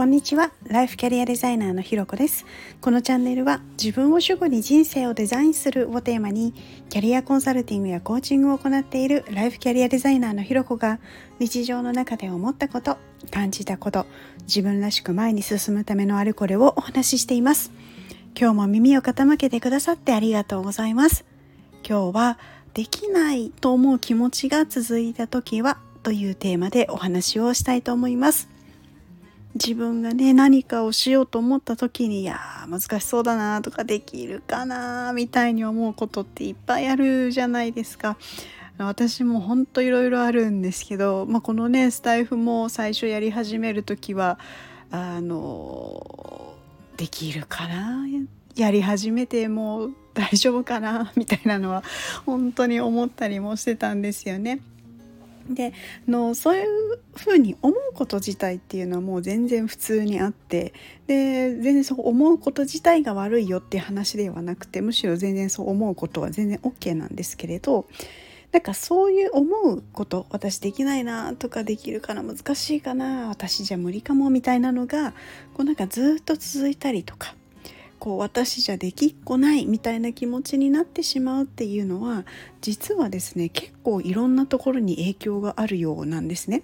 こんにちは。ライフキャリアデザイナーのひろこです。このチャンネルは自分を主語に人生をデザインするをテーマにキャリアコンサルティングやコーチングを行っているライフキャリアデザイナーのひろこが日常の中で思ったこと感じたこと自分らしく前に進むためのあれこれをお話ししています。今日も耳を傾けてくださってありがとうございます。今日はできないと思う気持ちが続いた時はというテーマでお話をしたいと思います。自分がね何かをしようと思った時にいや難しそうだなとかできるかなみたいに思うことっていっぱいあるじゃないですか。私もほんといろいろあるんですけど、まあ、このねスタイフも最初やり始める時はあのできるかなやり始めてもう大丈夫かなみたいなのは本当に思ったりもしてたんですよね。でのそういうふうに思うこと自体っていうのはもう全然普通にあってで全然そう思うこと自体が悪いよっていう話ではなくてむしろ全然そう思うことは全然 OK なんですけれどなんかそういう思うこと私できないなとかできるかな難しいかな私じゃ無理かもみたいなのがこうなんかずっと続いたりとかこう私じゃできっこないみたいな気持ちになってしまうっていうのは実はですね結構いろんなところに影響があるようなんですね。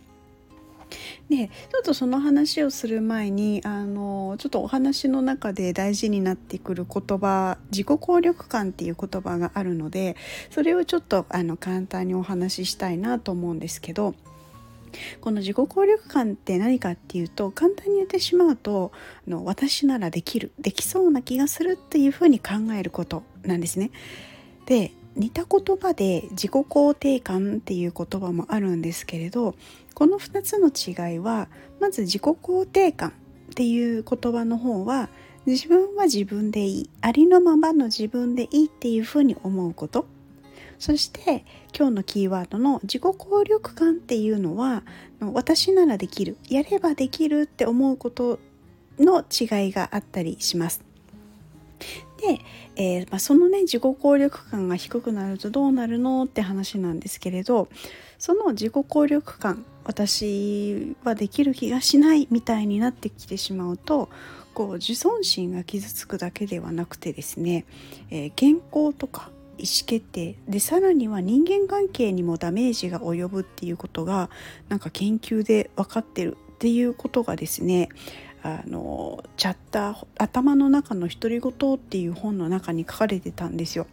でちょっとその話をする前にあのちょっとお話の中で大事になってくる言葉自己効力感っていう言葉があるのでそれをちょっとあの簡単にお話ししたいなと思うんですけどこの自己効力感って何かっていうと簡単に言ってしまうとあの私ならできるできそうな気がするっていうふうに考えることなんですね。で似た言葉で自己肯定感っていう言葉もあるんですけれどこの2つの違いはまず自己肯定感っていう言葉の方は自分は自分でいいありのままの自分でいいっていうふうに思うことそして今日のキーワードの自己効力感っていうのは私ならできるやればできるって思うことの違いがあったりします。で、えー、まあ、そのね自己効力感が低くなるとどうなるのって話なんですけれどその自己効力感私はできる気がしないみたいになってきてしまうとこう自尊心が傷つくだけではなくてですね、えー、健康とか意思決定でさらには人間関係にもダメージが及ぶっていうことがなんか研究で分かってるっていうことがですねあのチャッター頭の中の独り言っていう本の中に書かれてたんですよ。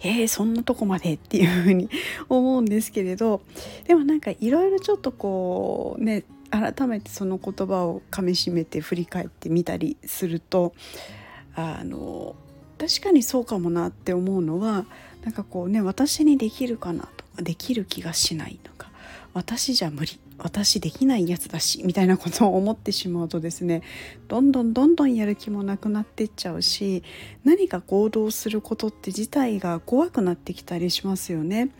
えー、そんなとこまでっていうふうに 思うんですけれどでもなんかいろいろちょっとこうね改めてその言葉をかみしめて振り返ってみたりするとあの確かにそうかもなって思うのはなんかこうね私にできるかなとかできる気がしないとか私じゃ無理私できないやつだしみたいなことを思ってしまうとですねどんどんどんどんやる気もなくなってっちゃうし何か行動することって自体が怖くなってきたりしますよね。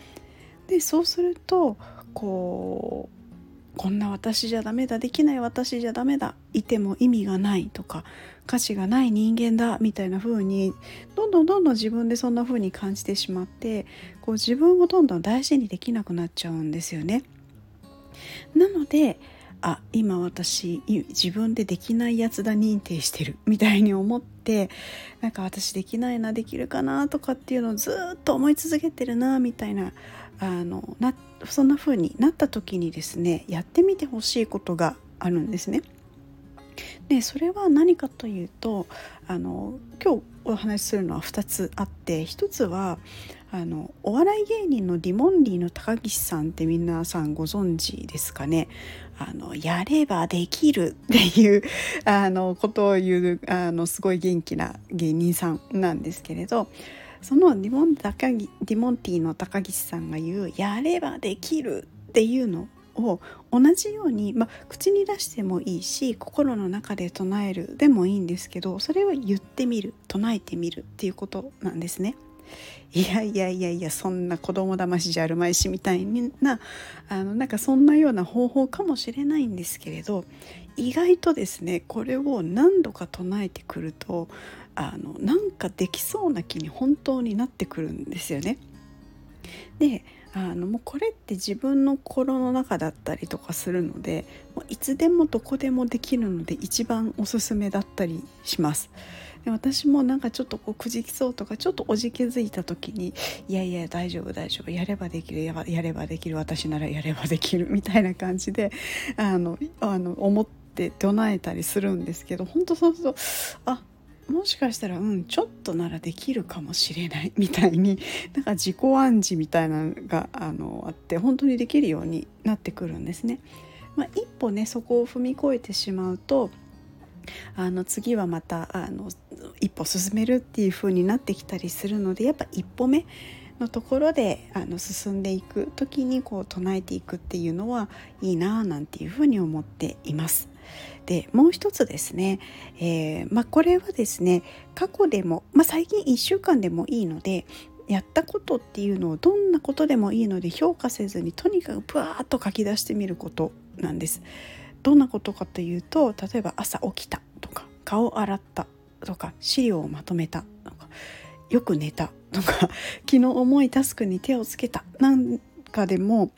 でそうするとこうこんな私じゃダメだできない私じゃダメだいても意味がないとか価値がない人間だみたいな風にどんどんどんどん自分でそんな風に感じてしまってこう自分をどんどん大事にできなくなっちゃうんですよね。なのであ今私自分でできないやつだ認定してるみたいに思ってなんか私できないなできるかなとかっていうのをずっと思い続けてるなみたいなあのなそんな風になった時にですねやってみてほしいことがあるんですね。でそれは何かというとあの今日お話しするのは2つあって1つはあのお笑い芸人のディモンディの高岸さんって皆さんご存知ですかねあのやればできる っていうあのことを言うあのすごい元気な芸人さんなんですけれどそのディモン高ディモンティの高岸さんが言う「やればできる」っていうのを同じように、ま、口に出してもいいし心の中で唱えるでもいいんですけどそれを言ってみる唱えてみるっていうことなんですね。いやいやいやいやそんな子供騙しじゃあるまいしみたいなあのなんかそんなような方法かもしれないんですけれど意外とですねこれを何度か唱えてくるとあのなんかできそうな気に本当になってくるんですよね。であのもうこれって自分の心の中だったりとかするのでもういつでもどこでもできるので一番おすすめだったりします。で私もなんかちょっとこうくじきそうとかちょっとおじけづいた時にいやいや大丈夫大丈夫やればできるやればできる私ならやればできる みたいな感じであのあの思って唱えたりするんですけど本当そうするとあもしかしたらうんちょっとならできるかもしれないみたいに なんか自己暗示みたいなのがあのあって本当にできるようになってくるんですね。まあ、一歩ねそこを踏み越えてしまうとあの次はまたあの一歩進めるっていう風になってきたりするのでやっぱ一歩目のところであの進んでいく時にこう唱えていくっていうのはいいななんていうふうに思っています。でもう一つですね、えー、まあ、これはですね過去でも、まあ、最近1週間でもいいのでやったことっていうのをどんなことでもいいので評価せずにとにかくブワーッと書き出してみることなんです。どんなことかというと例えば朝起きたとか顔洗ったとか資料をまとめたとかよく寝たとか昨日重いタスクに手をつけたなんかでも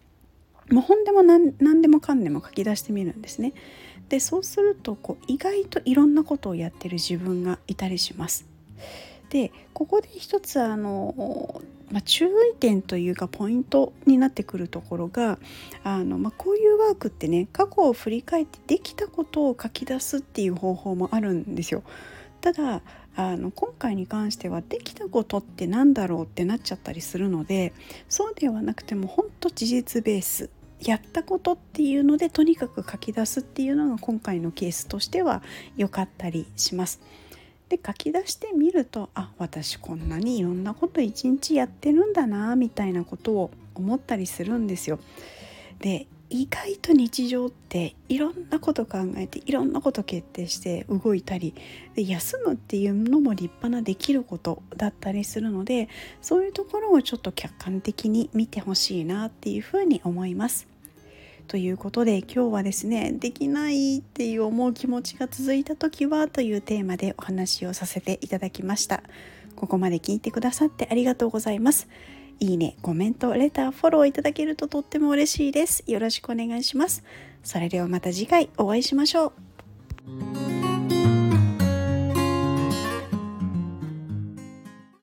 もう本でも何何でもかんでも書き出してみるんですね。でそうするとこう意外といろんなことをやってる自分がいたりします。でここで一つあの、まあ、注意点というかポイントになってくるところがあの、まあ、こういうワークってね過去を振り返ってできたことを書き出すっていう方法もあるんですよ。ただあの今回に関してはできたことって何だろうってなっちゃったりするのでそうではなくても本当事実ベースやったことっていうのでとにかく書き出すっていうのが今回のケースとしては良かったりします。で書き出してみるとあ私こんなにいろんなこと一日やってるんだなみたいなことを思ったりするんですよ。で意外と日常っていろんなこと考えていろんなこと決定して動いたりで休むっていうのも立派なできることだったりするのでそういうところをちょっと客観的に見てほしいなっていうふうに思います。ということで今日はですねできないっていう思う気持ちが続いた時はというテーマでお話をさせていただきました。ここまで聞いてくださってありがとうございます。いいね、コメント、レター、フォローいただけるととっても嬉しいです。よろしくお願いします。それではまた次回お会いしましょう。